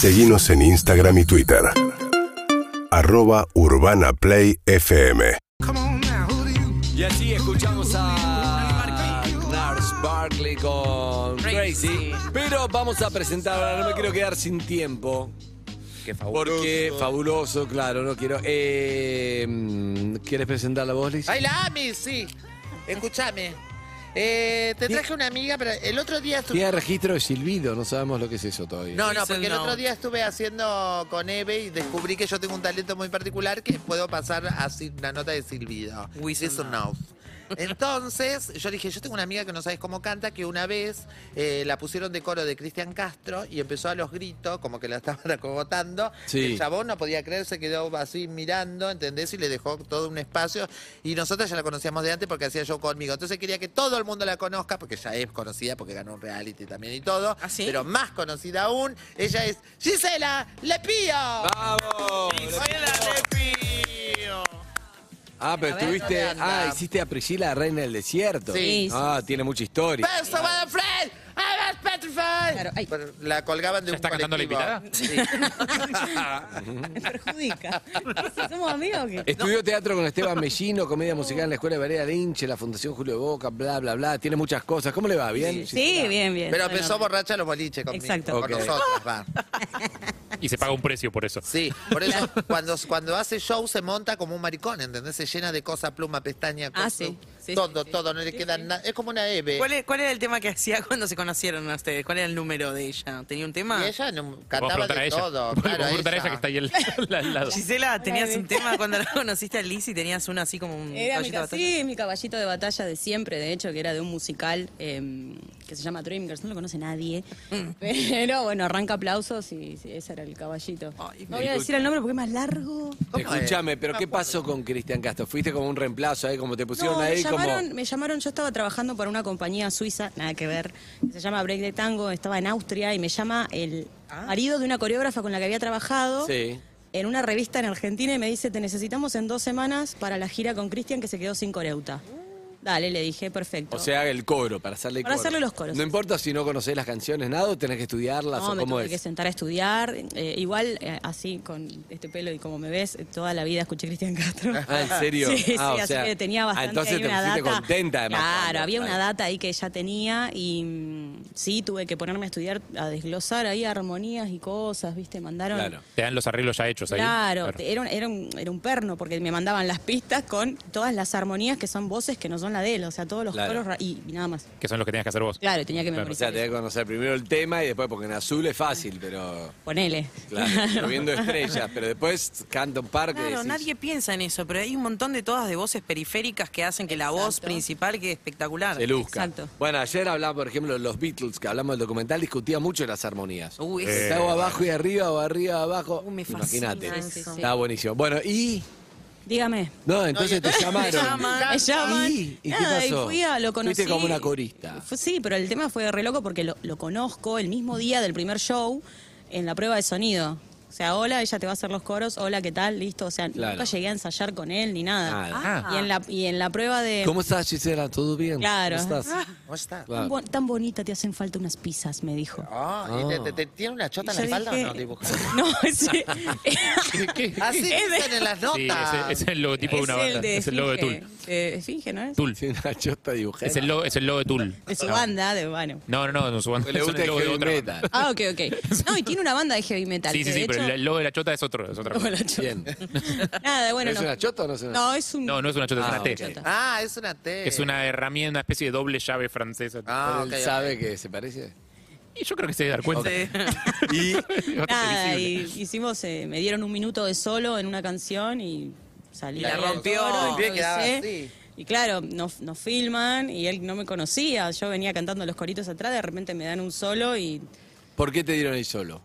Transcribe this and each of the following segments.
Seguimos en Instagram y Twitter. Arroba Urbana Play FM. Y así escuchamos a Lars Barkley con Crazy. Pero vamos a presentar, ahora no me quiero quedar sin tiempo. Qué fabuloso. Porque fabuloso, claro, no quiero. Eh, ¿Quieres presentar la voz, Liz? ¡Ay, la Ami! Sí. Escúchame. Eh, te traje una amiga, pero el otro día estuve... Tiene registro de silbido, no sabemos lo que es eso todavía. No, no, porque el otro día estuve haciendo con Eve y descubrí que yo tengo un talento muy particular que puedo pasar así una nota de silbido. Whistle Whistle note. Entonces, yo dije, yo tengo una amiga que no sabes cómo canta, que una vez eh, la pusieron de coro de Cristian Castro y empezó a los gritos, como que la estaban acogotando. Sí. El chabón no podía creer, se quedó así mirando, ¿entendés? Y le dejó todo un espacio. Y nosotros ya la conocíamos de antes porque hacía show conmigo. Entonces quería que todo el mundo la conozca, porque ya es conocida, porque ganó un reality también y todo. ¿Ah, sí? Pero más conocida aún, ella es Gisela Lepío. ¡Vamos! Ah, pero estuviste. Ah, hiciste a Priscila, reina del desierto. Sí. Ah, tiene mucha historia. Best petrified. Claro, ay. Pero La colgaban de ¿Ya un está cantando la colectivo. invitada? Sí. Me perjudica. ¿Sí ¿Somos amigos o qué? Estudió teatro con Esteban Mellino, comedia musical en la Escuela de Varea Lynch, la Fundación Julio de Boca, bla, bla, bla. Tiene muchas cosas. ¿Cómo le va? ¿Bien? Sí, bien, bien. Pero Bueno, empezó borracha los boliches conmigo. Exacto. Con Ok. nosotros, va. Y se paga un precio por eso. Sí, por eso cuando, cuando hace show se monta como un maricón, ¿entendés? Se llena de cosas, pluma, pestaña, Ah, cosa, sí. Sí, todo, sí, todo, no le queda nada. Es como una Eve. ¿Cuál, es- cuál era el tema que hacía cuando se conocieron a ustedes? ¿Cuál era el número de ella? ¿Tenía un tema? Y ella no- Vos cantaba a de ella. todo. Vos Claro, preguntar a ella que está ahí al, al lado. Gisela, ¿tenías un tema cuando la conociste a Liz y tenías uno así como un Era mi, caballito de ca- batalla? sí, mi caballito de batalla de siempre, de hecho, que era de un musical eh, que se llama Dreamgirls, no lo conoce nadie. Mm. Pero bueno, arranca aplausos y sí, ese era el caballito. Ay, no voy a decir el nombre porque es más largo. ¿Cómo Escúchame, pero ¿qué pasó con Cristian Castro? ¿Fuiste como un reemplazo ahí, como te pusieron No, me ahí llamaron, como. me llamaron, yo estaba trabajando para una compañía suiza, nada que ver, que se llama Break de Tango, estaba en Austria y me llama el marido de una coreógrafa con la que había trabajado Sí. en una revista en Argentina y me dice, te necesitamos en dos semanas para la gira con Cristian que se quedó sin coreuta. Dale, le dije, perfecto. O sea, el coro, para hacerle Para coro. hacerle los coros. No importa si no conocés las canciones, nada, o tenés que estudiarlas No, o me cómo tuve que es. sentar a estudiar. eh, igual, eh, así, con este pelo y como me ves, eh, toda la vida escuché Cristian Castro. Ah, ¿en serio? Sí, Ah, o sí, así sea, que tenía ah, bastante entonces ahí te una pusiste data. contenta, además, Claro, cuando- había una data ahí que ya tenía y mm, sí, tuve que ponerme a estudiar, a desglosar ahí armonías y cosas, ¿viste? Mandaron... Claro. Te dan los arreglos ya hechos ahí. Claro, era, un- era, un, era un perno porque me mandaban las pistas con todas las armonías que son voces que no son la de él, o sea, todos los Claro. coros y, y nada más. Que son los que tenías que hacer vos. Claro, tenía que Claro, O memorizar. sea, tenés que conocer primero el tema y después, porque en azul es fácil, pero. Ponele. Claro, viendo estrellas, pero después canta un par que Claro, decís, nadie piensa en eso, pero hay un montón de todas de voces periféricas que hacen que la voz Exacto. principal quede espectacular. se luzca. Exacto. Bueno, ayer hablaba, por ejemplo, de los Beatles, que hablamos del documental, discutía mucho de las armonías. Uy, Eh, ese- Estaba abajo y arriba o arriba abajo. Uh, me fascina Imagínate. eso. Sí, sí. Estaba buenísimo. Bueno, y. Dígame. No, entonces te llamaron. llaman. Me llaman. ¿Y? ¿Y qué pasó? y fui a, lo conocí. Fuiste como una corista. Fue- sí, pero el tema fue re loco porque lo, lo conozco el mismo día del primer show en la prueba de sonido. O sea, hola, ella te va a hacer los coros, hola, ¿qué tal? Listo. O sea, Claro. nunca llegué a ensayar con él ni nada. Ah. Y, en la, y en la prueba de. ¿Cómo estás, Gisela? ¿Todo bien? Claro. ¿Cómo estás? ¿Cómo está? Claro. Tan, bo- tan bonita te hacen falta unas pizzas, me dijo. Ah, ¿y te, te- te- tiene una chota en la espalda dije- o no dibujada? No, sí. Así dicen en las notas. Sí, ese, ese es el logotipo de una es banda. de Es el logo de. Tool. Eh, Esfinge, ¿no es? Tool. Una chota dibujada. Es el logo, es el logo de Tool. De su No. banda, de bueno. No, no, no, no, su banda. Pues Le es gusta el el logo de otra metal. banda. Ah, ok, ok. No, y tiene una banda de heavy metal. Sí, sí, sí, el logo de la chota es otro. Es otra cosa. Bien. Nada, bueno, ¿Es no. una chota o no es una No, es un. No, no es una chota, es Ah, una T. chota. Ah, es una T. Es una herramienta, una especie de doble llave francesa. Ah, ¿Él ok, ok. sabe que se parece? Y yo creo que se debe dar cuenta. Y Bastante Nada, visible. y hicimos, eh, me dieron un minuto de solo en una canción y salí. Y la ahí al rompió. coro, Bien, quedaba improvisé. así. Y claro, nos, nos filman y él no me conocía. Yo venía cantando los coritos atrás, de repente me dan un solo y ¿por qué te dieron ahí solo?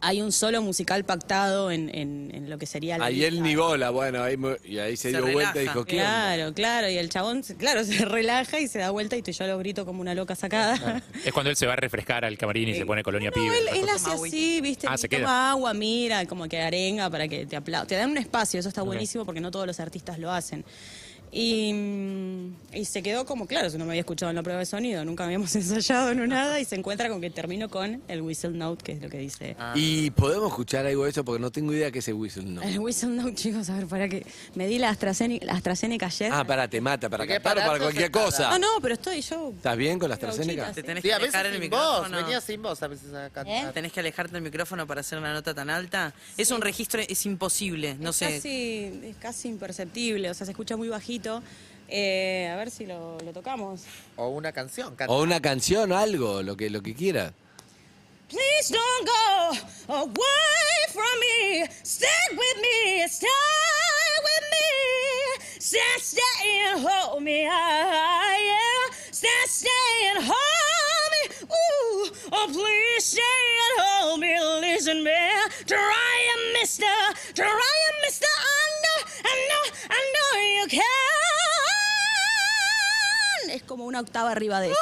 Hay un solo musical pactado en, en- en lo que sería la. Ahí él ni bola, bueno, ahí, me- y ahí se, Se dio vuelta y relaja. dijo, ¿qué onda? Claro, claro, y el chabón, se- claro, se relaja y se da vuelta y tú- yo lo grito como una loca sacada. Es cuando él se va a refrescar al camarín y se pone colonia No, pibe. él, hace Toma así, ¿viste? Ah, se Toma queda. agua, mira, como que arenga para que te aplaudan. Te dan un espacio, eso está buenísimo porque no todos los artistas lo hacen. Y, mm, y se quedó como, claro, yo no me había escuchado en la prueba de sonido, nunca habíamos ensayado no nada, y se encuentra con que termino con el whistle note, que es lo que dice. Y podemos escuchar algo de eso porque no tengo idea qué es el whistle no. El whistle note, chicos, a ver, para que me di la AstraZeneca, la AstraZeneca ayer. Ah, para, te mata, para ¿Por qué cantar o para cualquier cosa. No, no, pero estoy yo. ¿Estás bien con la AstraZeneca? Te tenés Sí, que alejar el voz, micrófono. venía sin voz a veces a cantar. Tenés que alejarte del micrófono para hacer una nota tan alta. Es un registro, es imposible. No es sé. Casi, es casi imperceptible, o sea, se escucha muy bajito. Eh, a ver si lo, lo tocamos. O una canción. canta. O una canción, algo, lo que, lo que quiera. Please don't go away from me. Stay with me, stay with me. Stay, stay and hold me. I am. Stay, stay and hold me. Ooh, oh please stay and hold me. Listen, man. Try and mister. Try and mister. Es como una octava arriba de eso.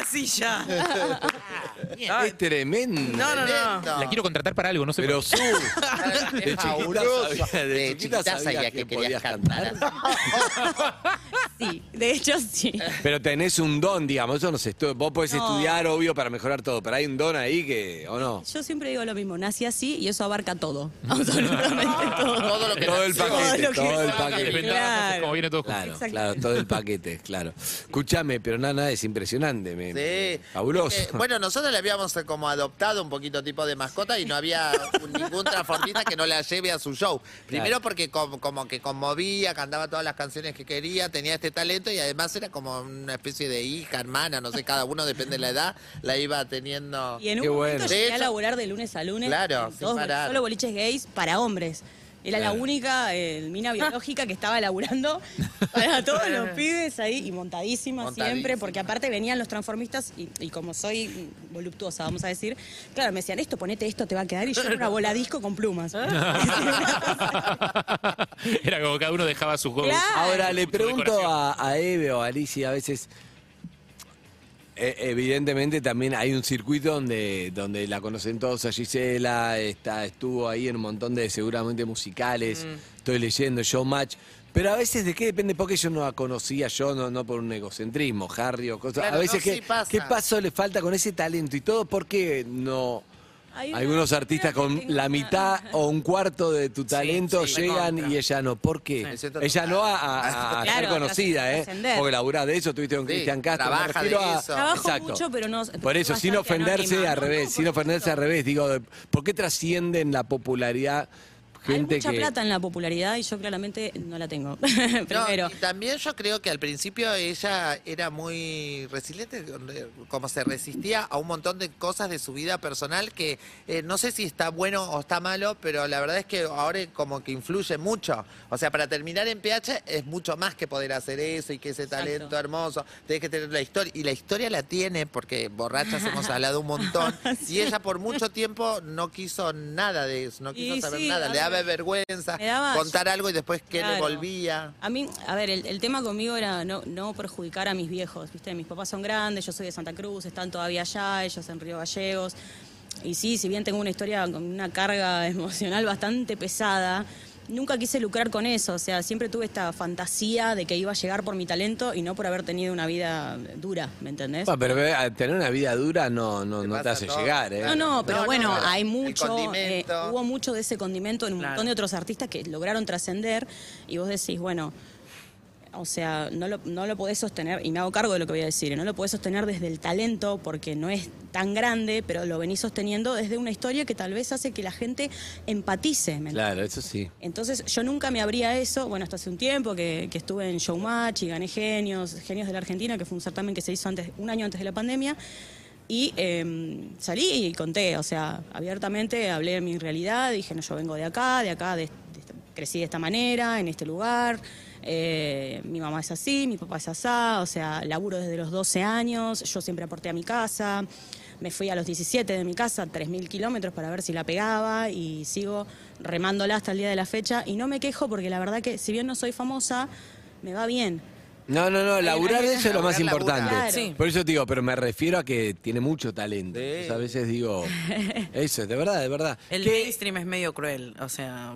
La silla. Es tremendo. No, no, no. La quiero contratar para algo, no sé Pero por qué. su, Es de chiquita sabía, de De chiquita chiquita sabía sabía que que querías podías cantar. Sí, de hecho sí. Pero tenés un don, digamos, eso no sé, estu- vos podés No. estudiar, obvio, para mejorar todo, pero hay un don ahí que, ¿o no? Yo siempre digo lo mismo, nací así y eso abarca todo, absolutamente todo. Todo lo que Todo el nació. paquete, lo que- todo el paquete. Claro. como viene todo junto. Claro, claro, todo el paquete, claro. Escúchame, pero nada, nada, es impresionante. Me, Sí. Fabuloso. Eh, bueno, nosotros le habíamos eh, como adoptado un poquito tipo de mascota y no había un- ningún transformista que no la lleve a su show. Primero Claro. porque com- como que conmovía, cantaba todas las canciones que quería, tenía este talento y además era como una especie de hija, hermana, no sé, cada uno depende de la edad, la iba teniendo. Y en un Qué momento bueno. llegué a laburar de lunes a lunes. Claro, sin parar. Solo boliches gays para hombres. Era Claro. la única eh, mina biológica que estaba laburando para todos los pibes ahí y montadísima, Montadísima. siempre, porque aparte venían los transformistas y, y como soy voluptuosa, vamos a decir, claro, me decían, esto, ponete esto, te va a quedar, y yo era una bola disco con plumas. Era como cada uno dejaba sus juegos. Claro. Ahora le pregunto a Eve o a Alicia a veces. Eh, evidentemente también hay un circuito donde, donde la conocen todos a Gisela, está, estuvo ahí en un montón de seguramente musicales, Mm. estoy leyendo Showmatch. Pero a veces de qué depende, porque yo no la conocía yo, no, no por un egocentrismo, Harry o cosas. Claro, a veces no, ¿qué, sí pasa. ¿qué paso le falta con ese talento y todo? ¿Por qué no? Algunos artistas con la mitad o un cuarto de tu talento sí, llegan y ella no. ¿Por qué? Ella no a, a- a Claro, ser conocida, ¿eh? Porque laburás de eso, tuviste con Sí, Cristian Castro. trabaja de refiero a- eso. Trabajo Exacto. mucho, pero no. Por eso, sin ofenderse anónima. al revés, no, sin ofenderse supuesto. al revés, digo, ¿por qué trascienden la popularidad gente Hay mucha que... plata en la popularidad y yo claramente no la tengo. No, y también yo creo que al principio ella era muy resiliente, como se resistía a un montón de cosas de su vida personal que eh, no sé si está bueno o está malo, pero la verdad es que ahora como que influye mucho. O sea, para terminar en PH es mucho más que poder hacer eso y que ese Exacto. talento hermoso. Tienes que tener la historia. Y la historia la tiene porque borrachas hemos hablado un montón. Y ella por mucho tiempo no quiso nada de eso, no quiso Y saber sí, nada. Le daba ver, vergüenza daba- contar algo y después que le Claro. volvía. A mí, a ver, el, el tema conmigo era no, no perjudicar a mis viejos, ¿viste? Mis papás son grandes, yo soy de Santa Cruz, están todavía allá, ellos en Río Gallegos. Y sí, si bien tengo una historia con una carga emocional bastante pesada, nunca quise lucrar con eso. O sea, siempre tuve esta fantasía de que iba a llegar por mi talento y no por haber tenido una vida dura, ¿me entendés? Bueno, pero eh, tener una vida dura no, no, Te no te hace todo. llegar, ¿eh? No, no, pero No, no, bueno, hay mucho, eh, hubo mucho de ese condimento en un Claro. montón de otros artistas que lograron trascender y vos decís, bueno, o sea, no lo, no lo podés sostener, y me hago cargo de lo que voy a decir, no lo podés sostener desde el talento porque no es tan grande, pero lo venís sosteniendo desde una historia que tal vez hace que la gente empatice. ¿me Claro, eso sí. entonces yo nunca me abría eso, bueno, hasta hace un tiempo que, que estuve en Showmatch y gané Genios, Genios de la Argentina, que fue un certamen que se hizo antes, un año antes de la pandemia, y eh, salí y conté, o sea, abiertamente hablé de mi realidad, dije, no, yo vengo de acá, de acá, de, crecí de esta manera, en este lugar, eh, mi mamá es así, mi papá es asá, o sea, laburo desde los 12 años, yo siempre aporté a mi casa, me fui a los 17 de mi casa, 3.000 kilómetros para ver si la pegaba y sigo remándola hasta el día de la fecha. Y no me quejo porque la verdad que si bien no soy famosa, me va bien. No, no, no, laburar de eso es lo más Laburar, importante. Claro. Sí. Por eso te digo, pero me refiero a que tiene mucho talento. Sí. Entonces, a veces digo, eso, de verdad, de verdad. El ¿Qué- mainstream es medio cruel. O sea,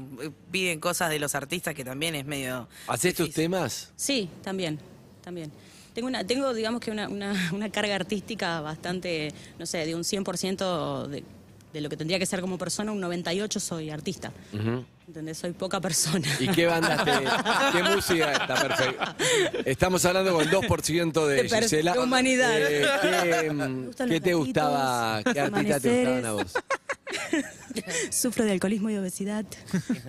piden cosas de los artistas que también es medio. ¿Haces tus temas? Sí, también, también. Tengo, una, tengo digamos que una, una, una carga artística bastante, no sé, de un 100% de, de lo que tendría que ser como persona, un 98% soy artista. ¿Entendés? Soy poca persona. ¿Y qué bandas te, qué música está perfecto? Estamos hablando con el 2% de, De Gisela. de humanidad. Eh, ¿Qué, mm, qué te gatitos, gustaba? ¿Qué los artistas te gustaban a vos? Sufro de alcoholismo y obesidad.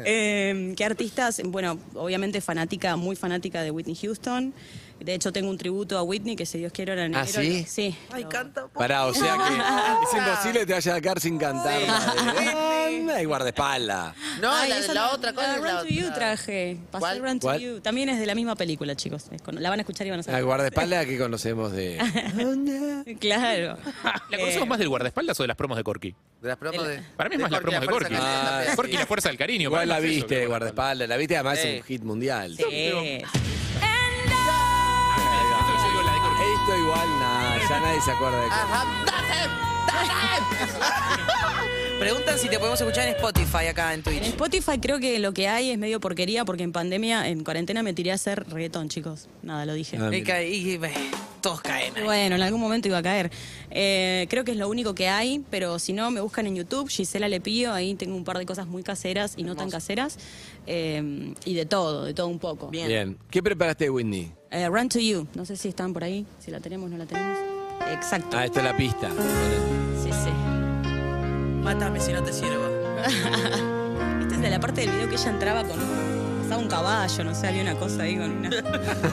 Eh, ¿Qué artistas? Bueno, obviamente fanática, muy fanática de Whitney Houston. De hecho, tengo un tributo a Whitney que si Dios quiere ahora en ¿Ah, enero- sí? Sí. Ay, canta. Pará, o sea que es imposible que te vayas a quedar sin cantar. la de- Y guardaespaldas. No, Ay, la, esa la no- otra cosa la es la Run to You otra. traje. Pasé ¿Cuál? Run to ¿Cuál? You. También es de la misma película, chicos. Es con- La van a escuchar y van a La saber. guardaespaldas que conocemos de. Claro. ¿La conocemos más del guardaespaldas o de las promos de Corky? De las promos de. Para mí es más la Corky, promo de Corky. Ah. Corky, la fuerza del cariño. Igual para la mí es eso viste, que guardaespaldas. La viste, además Sí. es un hit mundial. Sí. Ya nadie se acuerda de Ajá, ¡Dale! Preguntan si te podemos escuchar en Spotify acá en En Twitch. Spotify creo que lo que hay es medio porquería porque en pandemia, en cuarentena me tiré a hacer reggaetón, chicos. Nada, lo dije. Ah, Y, mira. ca- y- y- todos caen ahí. Bueno, en algún momento iba a caer. Eh, creo que es lo único que hay, pero si no, me buscan en YouTube, Gisela Lepío, ahí tengo un par de cosas muy caseras y no tan caseras. eh, y de todo, de todo un poco. Bien. Bien. ¿Qué preparaste, Whitney? Eh, Run to You, no sé si están por ahí, si la tenemos, no la tenemos. Exacto. Ah, esta es la pista. Sí, sí. Mátame si no te sirvo. Esta es de la parte del video que ella entraba con pasaba un caballo, no sé, había una cosa ahí con una-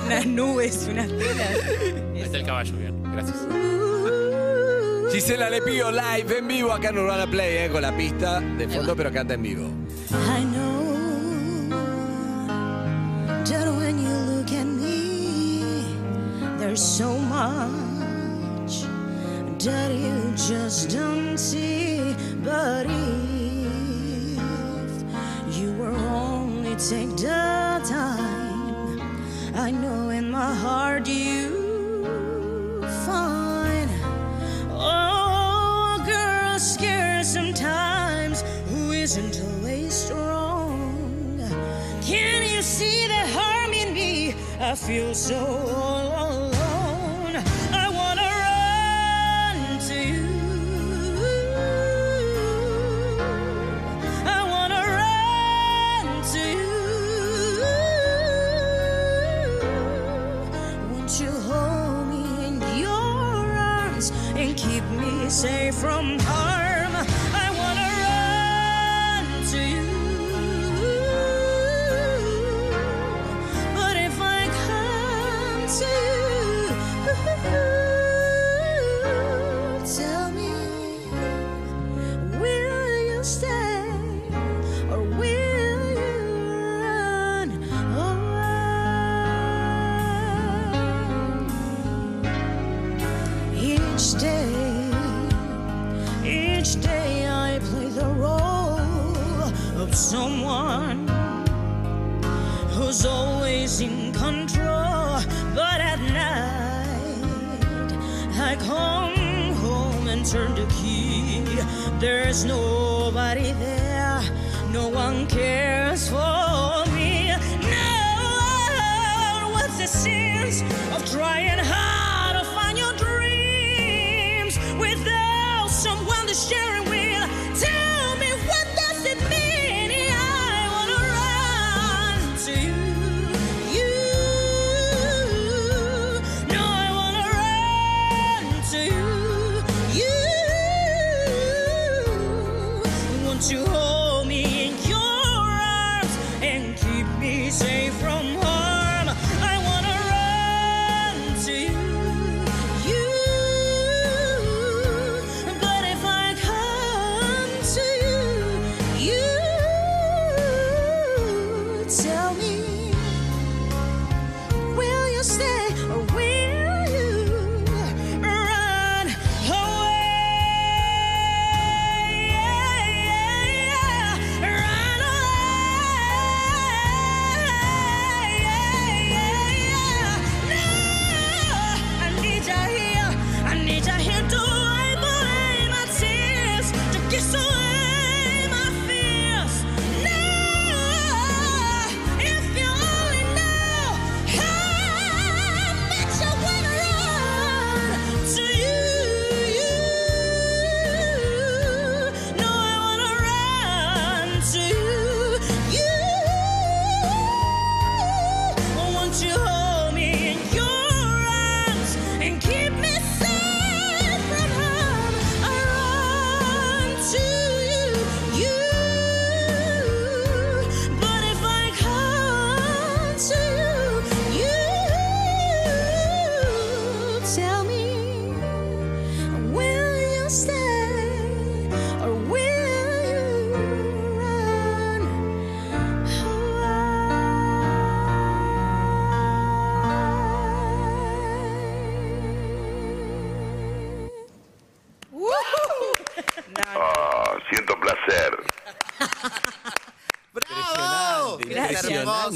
unas nubes, unas telas. Ahí está el caballo, bien. Gracias. Gisela Le Pío live en vivo acá en Urbana Play, eh, con la pista de fondo, pero canta en vivo. That you just don't see. But if you were only take the time, I know in my heart you find. Oh, girl scared sometimes who isn't always strong. Can you see the harm in me? I feel so alone. Day, each day I play the role of someone who's always in control. But at night, I come home and turn the key. There's nobody there, no one cares for me. No, what's the sense you. Won't you hold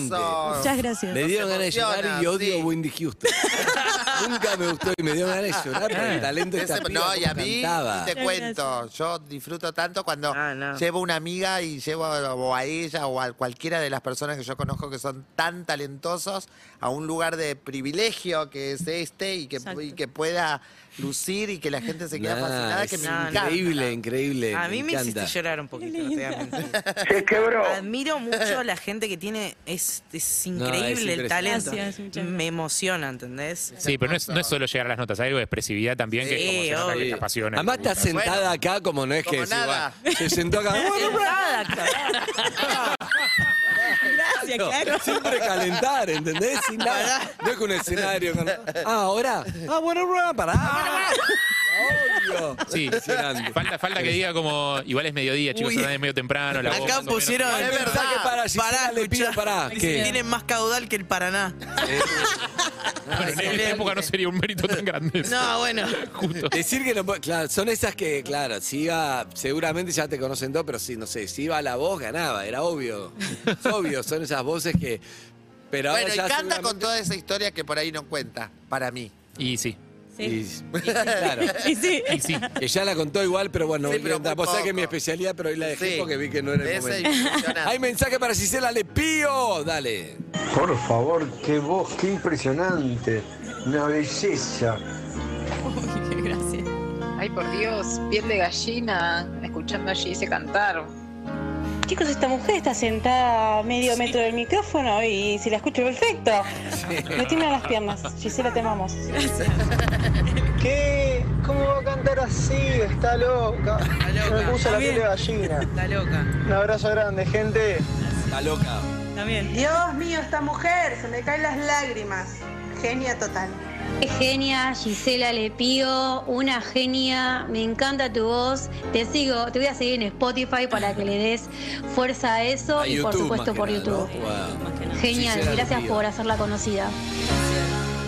Muchas gracias. Me dieron ganas de llorar y odio sí. Windy Houston. Nunca me gustó y me dio ganas de llorar porque el talento de esta piba no, y a mí cantaba. te cuento, yo disfruto tanto cuando Ah, no. llevo una amiga y llevo o a ella o a cualquiera de las personas que yo conozco que son tan talentosos a un lugar de privilegio que es este y que, Exacto. y que pueda lucir y que la gente se queda Nah, fascinada, que es me no, encanta. Increíble, increíble. A mí me hiciste llorar un poquito, no te voy a mentir. Se quebró. Admiro mucho a la gente que tiene. Es, es No, increíble es el talento. Gracias, Me emociona, ¿entendés? Sí, pero no es, no es solo llegar a las notas, hay algo de expresividad también que Sí, como que te apasiona. Además está sentada Bueno, acá como no es que como se, nada. va- se sentó acá. Sentada. Gracias, claro. Siempre calentar, ¿entendés? Sin nada. No es que un escenario. con- Ah, ahora. Ah, bueno, pará. Obvio. Sí, falta, falta que diga como, igual es mediodía, chicos, Uy. es medio temprano. La voz Acá más o menos pusieron. Es verdad. Mensaje para Gisela, Pará, le pido pará. Que Tienen más caudal que el Paraná. Bueno, en esta época no sería un mérito tan grande. No, bueno. Justo. Decir que no puede- claro, son esas que, claro, si iba, seguramente ya te conocen todos, pero sí, no sé, si iba a la voz, ganaba, era obvio. Es obvio, son esas voces que. Pero ahora Bueno, y ya canta con toda esa historia que por ahí no cuenta, para mí. Y sí, Sí. Y- claro. Y sí. y sí. Que ya la contó igual, pero bueno, Sí, voy a pero muy Vos sabés que es mi poco. especialidad, pero hoy la dejé Sí. porque vi que no era el momento. impresionante. Hay mensaje para Gisela Lepío. Dale. Por favor, qué voz, qué impresionante. Una belleza. Uy, Gracias. Ay, por Dios, piel de gallina, escuchando a Gise cantar. Chicos, esta mujer está sentada a medio metro del micrófono y si la escucho perfecto. Me tiemblan las piernas. Gisela, te amamos. ¿Qué? ¿Cómo va a cantar así? Está loca. loca. Me puso la piel de Está gallina. Está loca. Un abrazo grande, gente. Está loca. También. Dios mío, esta mujer, se me caen las lágrimas. Genia total. Genia, Gisela Lepío, una genia, me encanta tu voz, te sigo, te voy a seguir en Spotify para que le des fuerza a eso A y por supuesto por nada, YouTube. Genial, Gisela gracias por hacerla conocida.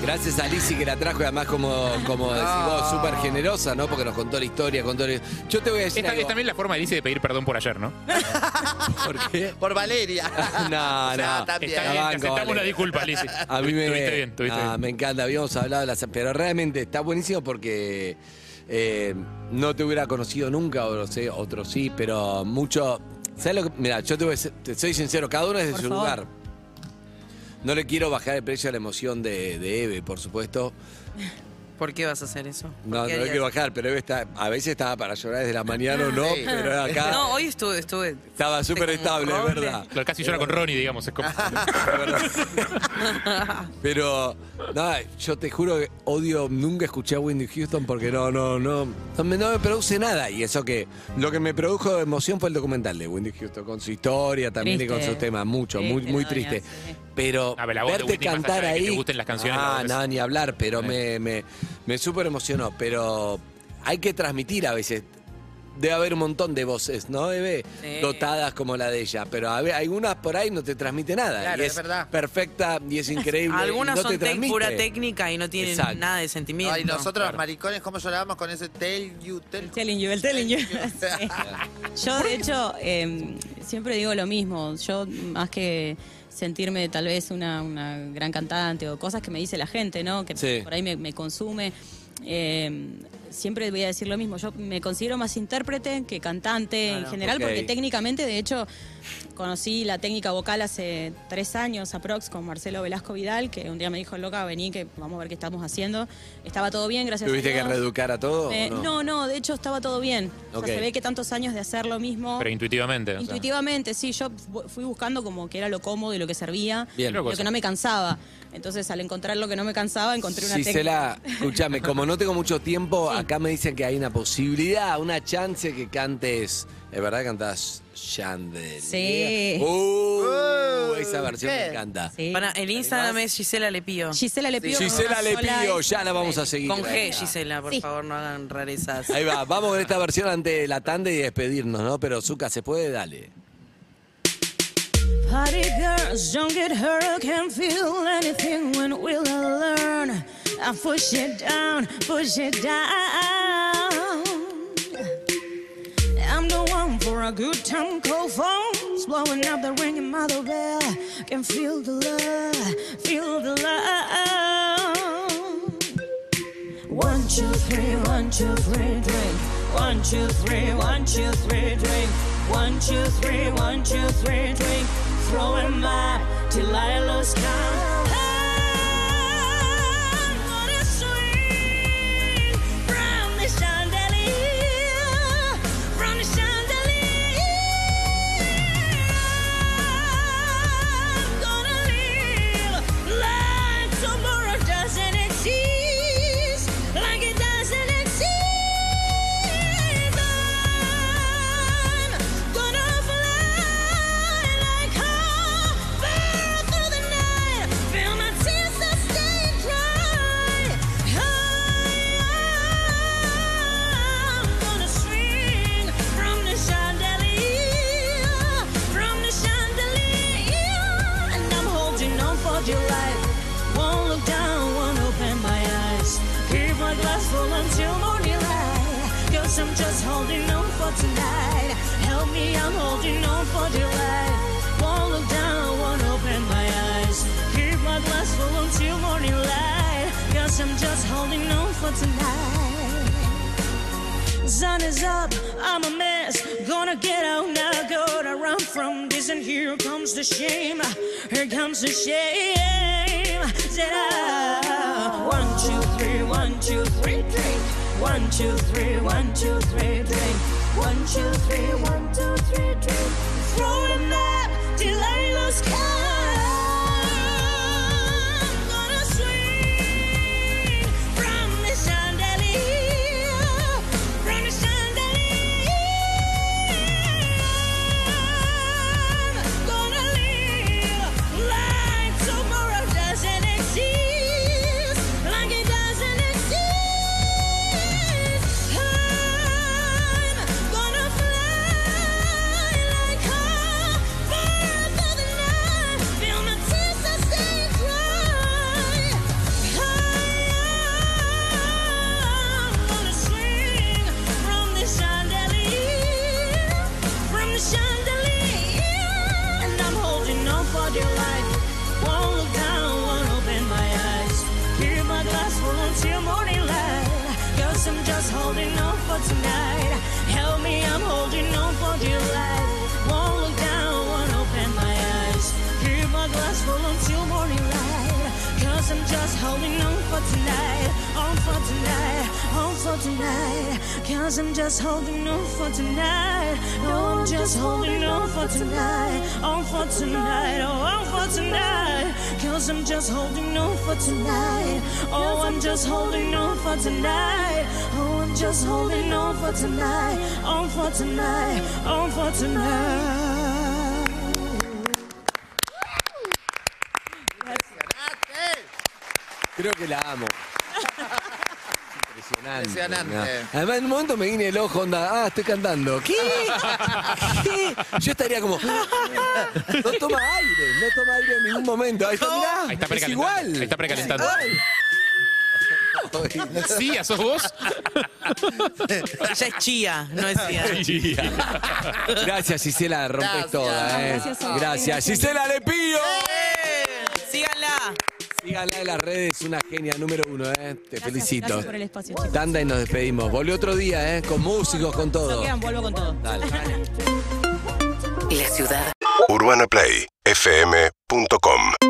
Gracias a Lizzy que la trajo, y además, como, como decís vos, súper generosa, ¿no? Porque nos contó la historia, contó la- Yo te voy a decir. Esta algo. es también la forma de Alicia de pedir perdón por ayer, ¿no? ¿Por qué? Por Valeria. No, O sea, no. también. Está La bien, te banco, aceptamos vale. una disculpa, Alicia. A mí me, Tuviste bien, tuviste Ah, bien. me encanta, habíamos hablado de las... Pero realmente está buenísimo porque eh, no te hubiera conocido nunca, o no sé, otros sí, pero mucho... ¿Sabes lo que...? Mira, yo te, voy a ser- te soy sincero, cada uno es de Por su favor. lugar. No le quiero bajar el precio a la emoción de, de Eve, por supuesto. ¿Por qué vas a hacer eso? No, no ¿Qué le harías? quiero bajar, pero Eve está, a veces estaba para llorar desde la mañana o no, Sí. pero acá No, hoy estuve, estuve. estaba súper estable, es verdad. Casi llora con Ronnie, digamos. Es como... Pero, no, yo te juro que odio, nunca escuché a Wendy Houston porque no, no, no, no me, no me produce nada. Y eso que, lo que me produjo emoción fue el documental de Wendy Houston, con su historia también y con sus temas, mucho, muy, Triste, muy la triste. doña, sí. Pero A ver, la voz de verte cantar de que ahí. te gusten las canciones, ah, no, ni hablar, pero Sí. me, me, me súper emocionó. Pero hay que transmitir a veces. Debe haber un montón de voces, ¿no, Eve? Sí. Dotadas como la de ella. Pero a ver, algunas por ahí no te transmite nada. Claro, y es es verdad. perfecta y es increíble. y Algunas no son te pura técnica y no tienen Exacto. nada de sentimiento. Ay, nosotros Claro. maricones, ¿cómo llorábamos con ese tell you, tell El telling you, el telling you. Sí. Yo, de hecho, eh, siempre digo lo mismo. Yo, más que sentirme tal vez una, una gran cantante o cosas que me dice la gente, ¿no? Que Sí. por ahí me, me consume. eh, siempre voy a decir lo mismo. Yo me considero más intérprete que cantante en general, porque técnicamente, de hecho, conocí la técnica vocal hace tres años aprox con Marcelo Velasco Vidal, que un día me dijo, loca, vení, que vamos a ver qué estamos haciendo. Estaba todo bien, gracias ¿Tuviste a que Dios. reeducar a todo? Eh, no? no, no, de hecho estaba todo bien. O sea, se ve que tantos años de hacer lo mismo. Pero intuitivamente. o sea. Intuitivamente, sí, yo fui buscando como que era lo cómodo y lo que servía, Bien. Lo cosa. que no me cansaba. Entonces, al encontrar lo que no me cansaba, encontré una Gisela, escúchame, como no tengo mucho tiempo, Sí. acá me dicen que hay una posibilidad, una chance que cantes. ¿Es verdad que cantás Chandelier? Sí. Uh, esa versión ¿qué? me encanta. Sí. Para, el Instagram es Gisela Lepío. Gisela le pido Gisela Lepío, ya la vamos a seguir. Con G, Gisela, por Sí. favor, no hagan rarezas. Ahí va, vamos con esta versión ante la tanda y despedirnos, ¿no? Pero Zuka, ¿se puede? Dale. Party girls don't get hurt, can't feel anything when will I learn? I push it down, push it down. I'm the one for a good time. Cold phones blowing up the ringing mother bell. Can feel the love, feel the love. One, two, three, one, two, three, drink. One, two, three, one, two, three, drink. One, two, three, one, two, three, drink. Throwing my till I lose count. Until morning light. Cause I'm just holding on for tonight. Help me, I'm holding on for dear life. Won't look down, won't open my eyes. Keep my glass full until morning light. Cause I'm just holding on for tonight. Sun is up, I'm a mess. Gonna get out now, gotta run from this, and here comes the shame. Here comes the shame. Said I, two, three, one, two, three, drink. One, two, three, one, two, three, drink. One, two, three, one, two, three, drink. Just holding on for tonight. Help me, I'm holding on for dear life. Won't look down, won't open my eyes. Keep my glass full until morning light. Cause I'm just holding on for tonight. On for tonight, on for tonight. Cause I'm just holding on for tonight. No, I'm just holding on for tonight. On for tonight, oh, on for tonight. Cause I'm just holding on for tonight. Oh, I'm just holding on for tonight. Just holding on for tonight. On for tonight, on for tonight. Creo que la amo. Impresionante. Impresionante. ¿no? Además, en un momento me guiña el ojo, onda, ah, estoy cantando. ¿Qué? ¿Qué? Yo estaría como, no toma aire, no toma aire en ningún momento. Ahí está, mirá, Ahí está es igual. Ahí está precalentando. Sí, ¿sos vos? Ella es chía, no es chía. Gracias, Gisela, la rompes Gracias. toda, ¿eh? Gracias Gracias. Gisela, le pido. Síganla. Síganla en las redes, una genia número uno, ¿eh? Te felicito. Gracias por el espacio, chicos. Tanda y nos despedimos. Volvió otro día, ¿eh? Con músicos, con todo. quedan, vuelvo con todo. Dale. UrbanaPlayFM.com